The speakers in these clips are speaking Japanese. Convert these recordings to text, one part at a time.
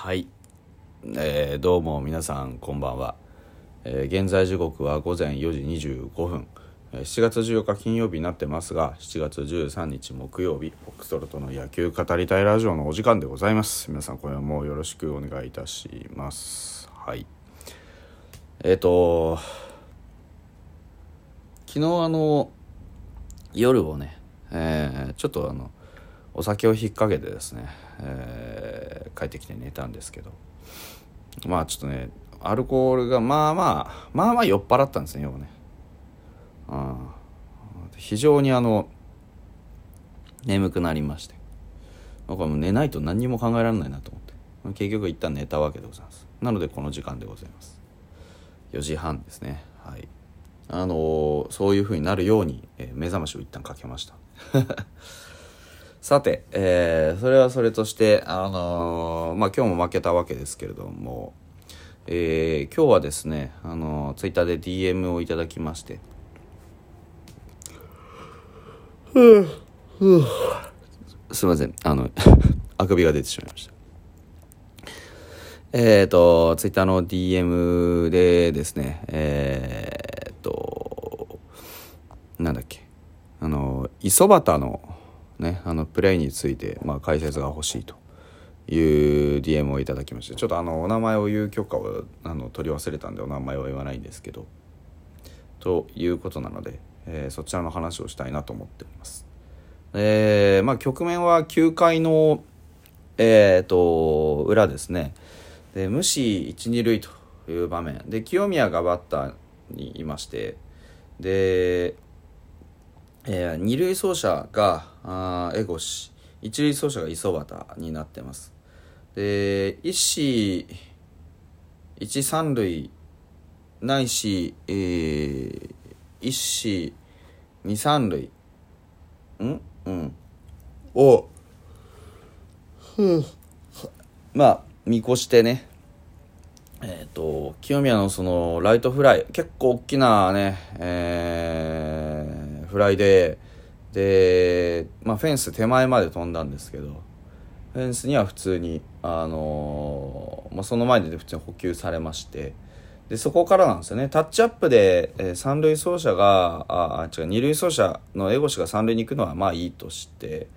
はい、えーどうも皆さんこんばんは、えー現在時刻は午前4時25分。えー7月14日金曜日になってますが7月13日木曜日フォックストロトの野球語りたいラジオのお時間でございます。皆さん今夜もよろしくお願いいたします。はい。えっ、と昨日あの夜をね、えーちょっとあのお酒を引っ掛けてですね、えー帰ってきて寝たんですけど。まあちょっとねアルコールがまあまあまあまあ酔っ払ったんですね要はね。うん。非常にあの眠くなりまして。僕はもう寝ないと何にも考えられないなと思って。結局一旦寝たわけでございます。なのでこの時間でございます。4時半ですね。はい。あのーそういう風になるように、えー目覚ましを一旦かけました。さて、えーそれはそれとして、あのーまあ、今日も負けたわけですけれども、えー今日はですね、あのツイッターで DM をいただきまして、すいません、あの、あくびが出てしまいました。えっ、と、ツイッターの DM でですね、えっ、と、なんだっけ、あの、磯端のね、あの、プレイについて、まあ、解説が欲しいと。いう DM をいただきまして、ちょっとあの、お名前を言う許可をあの取り忘れたんで、お名前は言わないんですけど、ということなので、えーそちらの話をしたいなと思っております。えーまあ、局面は9回の、えー、と裏ですね。で無視一二塁という場面。で清宮がバッターにいましてで、えー二塁走者があ江越一塁走者が磯端になってます。で一死一三塁ないし、えー一死二三塁ん？うん。をまあ見越してね。えっ、と清宮のそのライトフライ結構大きなねえーフライでで、まあ、フェンス手前まで飛んだんですけどフェンスには普通にあのーまあ、その前で普通に補給されましてでそこからなんですよね。タッチアップで、えー三塁走者があ違う二塁走者の江越が三塁に行くのはまあいいとして、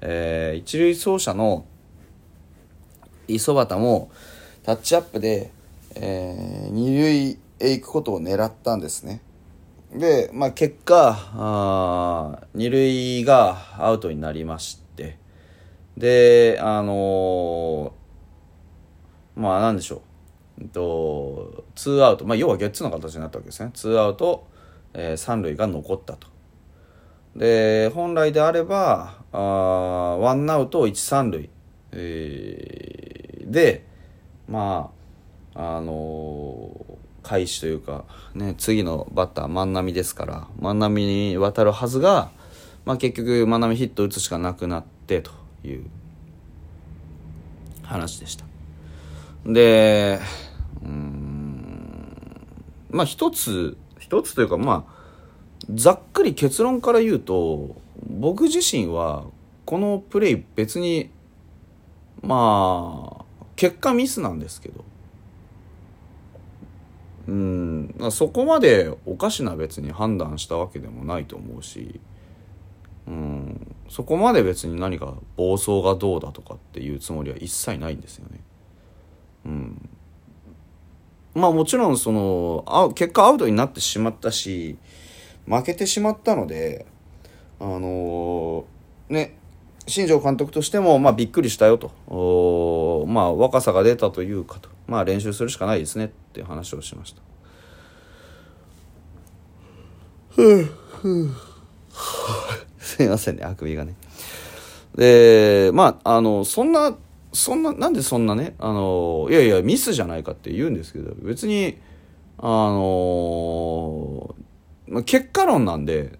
えー一塁走者の磯端もタッチアップで、えー二塁へ行くことを狙ったんですね。で、まあ、結果あ二塁がアウトになりまして。であのーまあなんでしょう。うんとツーアウト、まあ、要はゲッツーの形になったわけですね。ツーアウト、えー三塁が残ったと。で本来であればあワンアウト一三塁、えーでまああのー開始というか、ね、次のバッター万波ですから万波に渡るはずが、まあ、結局万波ヒット打つしかなくなってという話でした。でうんまあ一つ一つというかまあざっくり結論から言うと僕自身はこのプレイ別にまあ結果ミスなんですけどうん。そこまでおかしな別に判断したわけでもないと思うしうん。そこまで別に何か暴走がどうだとかっていうつもりは一切ないんですよね。うん、まあもちろんそのあ結果アウトになってしまったし負けてしまったのであのーね新庄監督としてもまあびっくりしたよとまあ若さが出たというかとまあ練習するしかないですねっていう話をしました。すいませんねあくびがね。でまああのそんなそんななんでそんなねあのいやいやミスじゃないかって言うんですけど別にあのまあ結果論なんで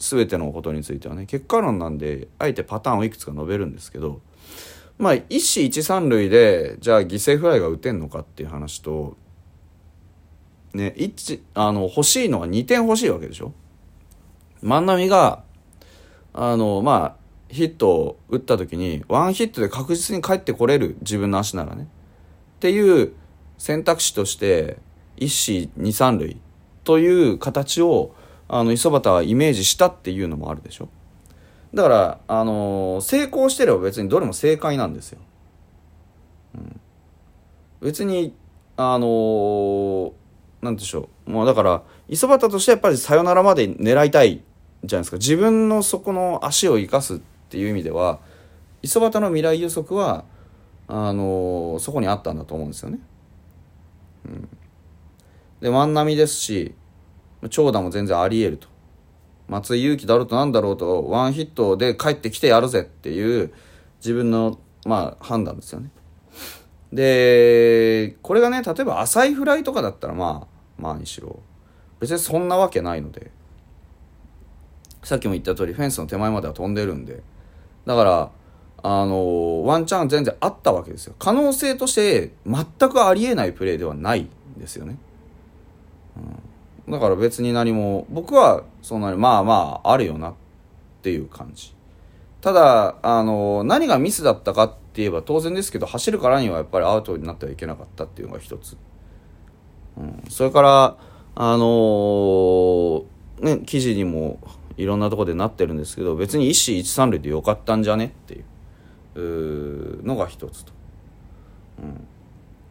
全てのことについてはね結果論なんであえてパターンをいくつか述べるんですけどまあ一死一三塁でじゃあ犠牲フライが打てんのかっていう話とね一あの欲しいのは2点欲しいわけでしょ？万波があのまあヒットを打った時にワンヒットで確実に帰ってこれる自分の足ならね。っていう選択肢として一死二三塁という形をあの磯端はイメージしたっていうのもあるでしょ？だから、あのー、成功してれば別にどれも正解なんですよ、うん、別にあのー、なんでしょう。もうだから磯端としてやっぱりサヨナラまで狙いたいじゃないですか。自分のそこの足を生かすっていう意味では磯端の未来予測はあのー、そこにあったんだと思うんですよね。うん、で万波ですし長打も全然ありえると。松井裕樹だろうとなんだろうとワンヒットで帰ってきてやるぜっていう自分のまあ判断ですよね。でこれがね例えば浅いフライとかだったらまあまあにしろ。別にそんなわけないので。さっきも言った通りフェンスの手前までは飛んでるんで。だからあのワンチャン全然あったわけですよ。可能性として全くありえないプレーではないんですよね、うん、だから別に何も僕はそんなにまあまああるよなっていう感じ。ただあの何がミスだったかって言えば当然ですけど走るからにはやっぱりアウトになってはいけなかったっていうのが一つ、うん、それからあのー、ね記事にもいろんなとこでなってるんですけど別に一死一三塁でよかったんじゃねっていうのが一つと、うん、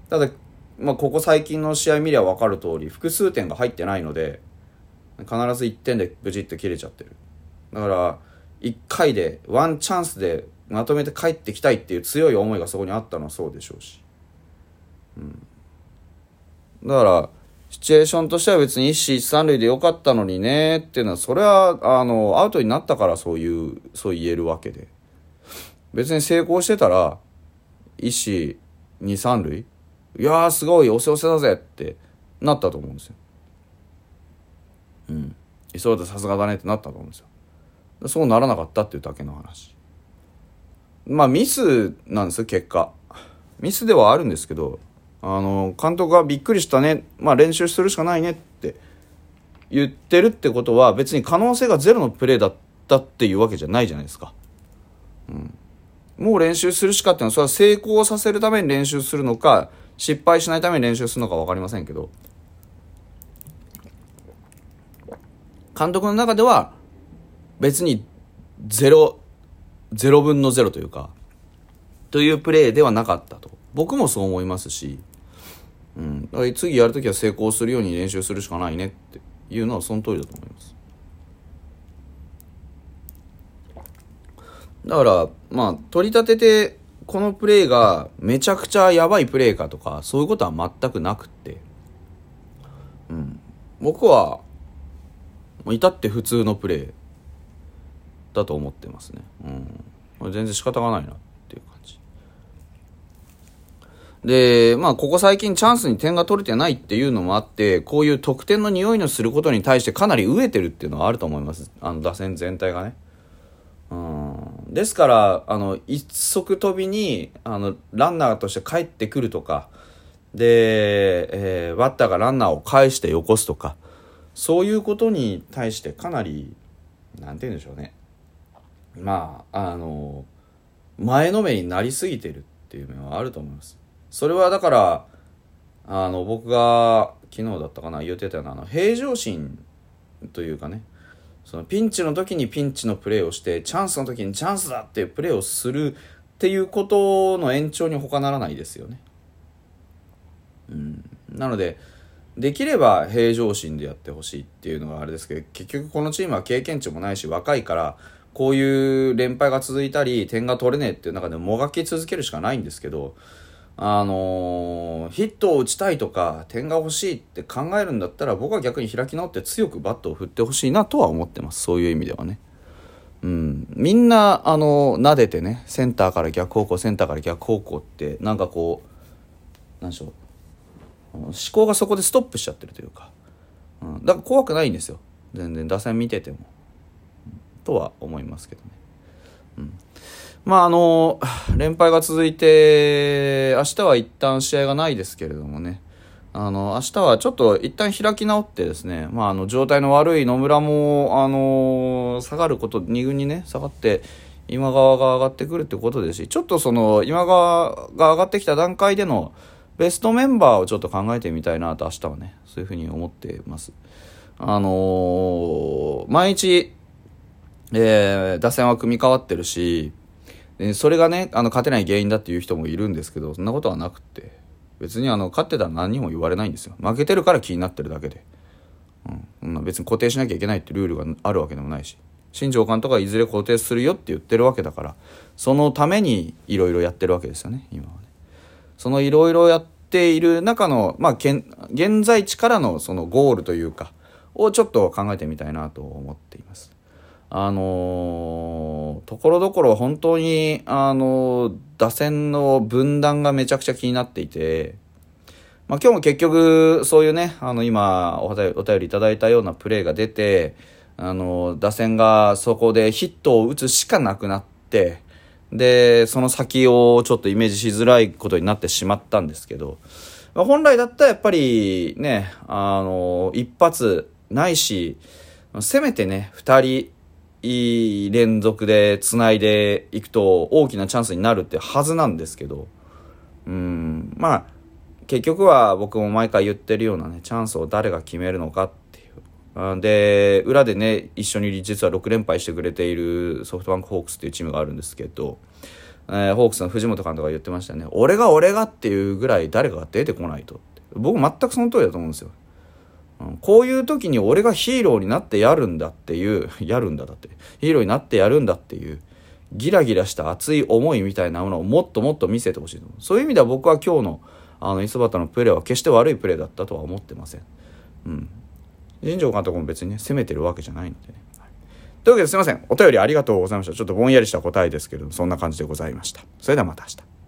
ただ、まあ、ここ最近の試合見りゃ分かる通り複数点が入ってないので必ず1点でブチッと切れちゃってる。だから1回でワンチャンスでまとめて帰ってきたいっていう強い思いがそこにあったのはそうでしょうし、うん、だからシチュエーションとしては別に一死一三塁でよかったのにねっていうのはそれはあのアウトになったからそういうそう言えるわけで。別に成功してたら一死二三塁いやーすごい押せ押せだぜってなったと思うんですよ。うん。磯田さすがだねってなったと思うんですよ。そうならなかったっていうだけの話。まあミスなんですよ結果。ミスではあるんですけどあの監督がびっくりしたね、まあ、練習するしかないねって言ってるってことは別に可能性がゼロのプレーだったっていうわけじゃないじゃないですか。うん、もう練習するしかっていうのはそれは成功させるために練習するのか失敗しないために練習するのか分かりませんけど監督の中では別にゼロゼロ分のゼロというかというプレーではなかったと。僕もそう思いますしうん、次やるときは成功するように練習するしかないねっていうのはその通りだと思います。だからまあ取り立ててこのプレーがめちゃくちゃやばいプレーかとかそういうことは全くなくってうん僕は至って普通のプレーだと思ってますねうん全然仕方がないなっていう感じで、まあ、ここ最近チャンスに点が取れてないっていうのもあって、こういう得点の匂いのすることに対してかなり飢えてるっていうのはあると思います。あの、打線全体がね。うん。ですから、あの、一足飛びに、あの、ランナーとして帰ってくるとか、で、えー、バッターがランナーを返してよこすとか、そういうことに対してかなり、なんて言うんでしょうね。まあ、あの、前のめりになりすぎてるっていう面はあると思います。それはだからあの僕が昨日だったかな言ってたようなあの平常心というかねそのピンチの時にピンチのプレーをしてチャンスの時にチャンスだっていうプレーをするっていうことの延長に他ならないですよね。うん、なのでできれば平常心でやってほしいっていうのがあれですけど結局このチームは経験値もないし若いからこういう連敗が続いたり点が取れねえっていう中でもがき続けるしかないんですけどあのー、ヒットを打ちたいとか点が欲しいって考えるんだったら僕は逆に開き直って強くバットを振ってほしいなとは思ってます。そういう意味ではね。うん、みんなあの撫でてねセンターから逆方向センターから逆方向ってなんかこうなんでしょう。思考がそこでストップしちゃってるというか、うん、だから怖くないんですよ。全然打線見てても、とは思いますけどね。うん。まああの、連敗が続いて、明日は一旦試合がないですけれどもね、あの、明日はちょっと一旦開き直ってですね、まああの、状態の悪い野村も、あの、下がること、2軍にね、下がって、今川が上がってくるってことですし、ちょっとその、今川が上がってきた段階での、ベストメンバーをちょっと考えてみたいなと明日はねそういうふうに思ってます。あのー、毎日、えー、打線は組み替わってるしそれがねあの勝てない原因だっていう人もいるんですけどそんなことはなくって。別にあの勝ってたら何にも言われないんですよ。負けてるから気になってるだけで、うん、別に固定しなきゃいけないってルールがあるわけでもないし。新庄監督はいずれ固定するよって言ってるわけだからそのためにいろいろやってるわけですよね今はね。そのいろいろやっている中のまあ現在地からのそのゴールというかをちょっと考えてみたいなと思っています。あのー、ところどころ本当に、あのー、打線の分断がめちゃくちゃ気になっていて、まあ、今日も結局、そういうね、あの、今おお便りいただいたようなプレーが出て、あのー、打線がそこでヒットを打つしかなくなって、で、その先をちょっとイメージしづらいことになってしまったんですけど、まあ、本来だったらやっぱりね、あの一発ないし、せめてね、二人、いい連続でつないでいくと大きなチャンスになるってはずなんですけど、うん、まあ、結局は僕も毎回言ってるようなね、チャンスを誰が決めるのかっていう。で、裏でね、一緒に実は6連敗してくれているソフトバンクホークスっていうチームがあるんですけど、えー、ホークスの藤本監督が言ってましたね。俺が俺がっていうぐらい誰かが出てこないと。僕全くその通りだと思うんですよ。こういう時に俺がヒーローになってやるんだっていう、やるんだだって、ヒーローになってやるんだっていう、ギラギラした熱い思いみたいなものをもっともっと見せてほしいと思うそういう意味では僕は今日の、あの、磯端のプレーは決して悪いプレーだったとは思ってません。うん。新庄監督も別にね、攻めてるわけじゃないのでね。というわけですいません。お便りありがとうございました。ちょっとぼんやりした答えですけれども、そんな感じでございました。それではまた明日。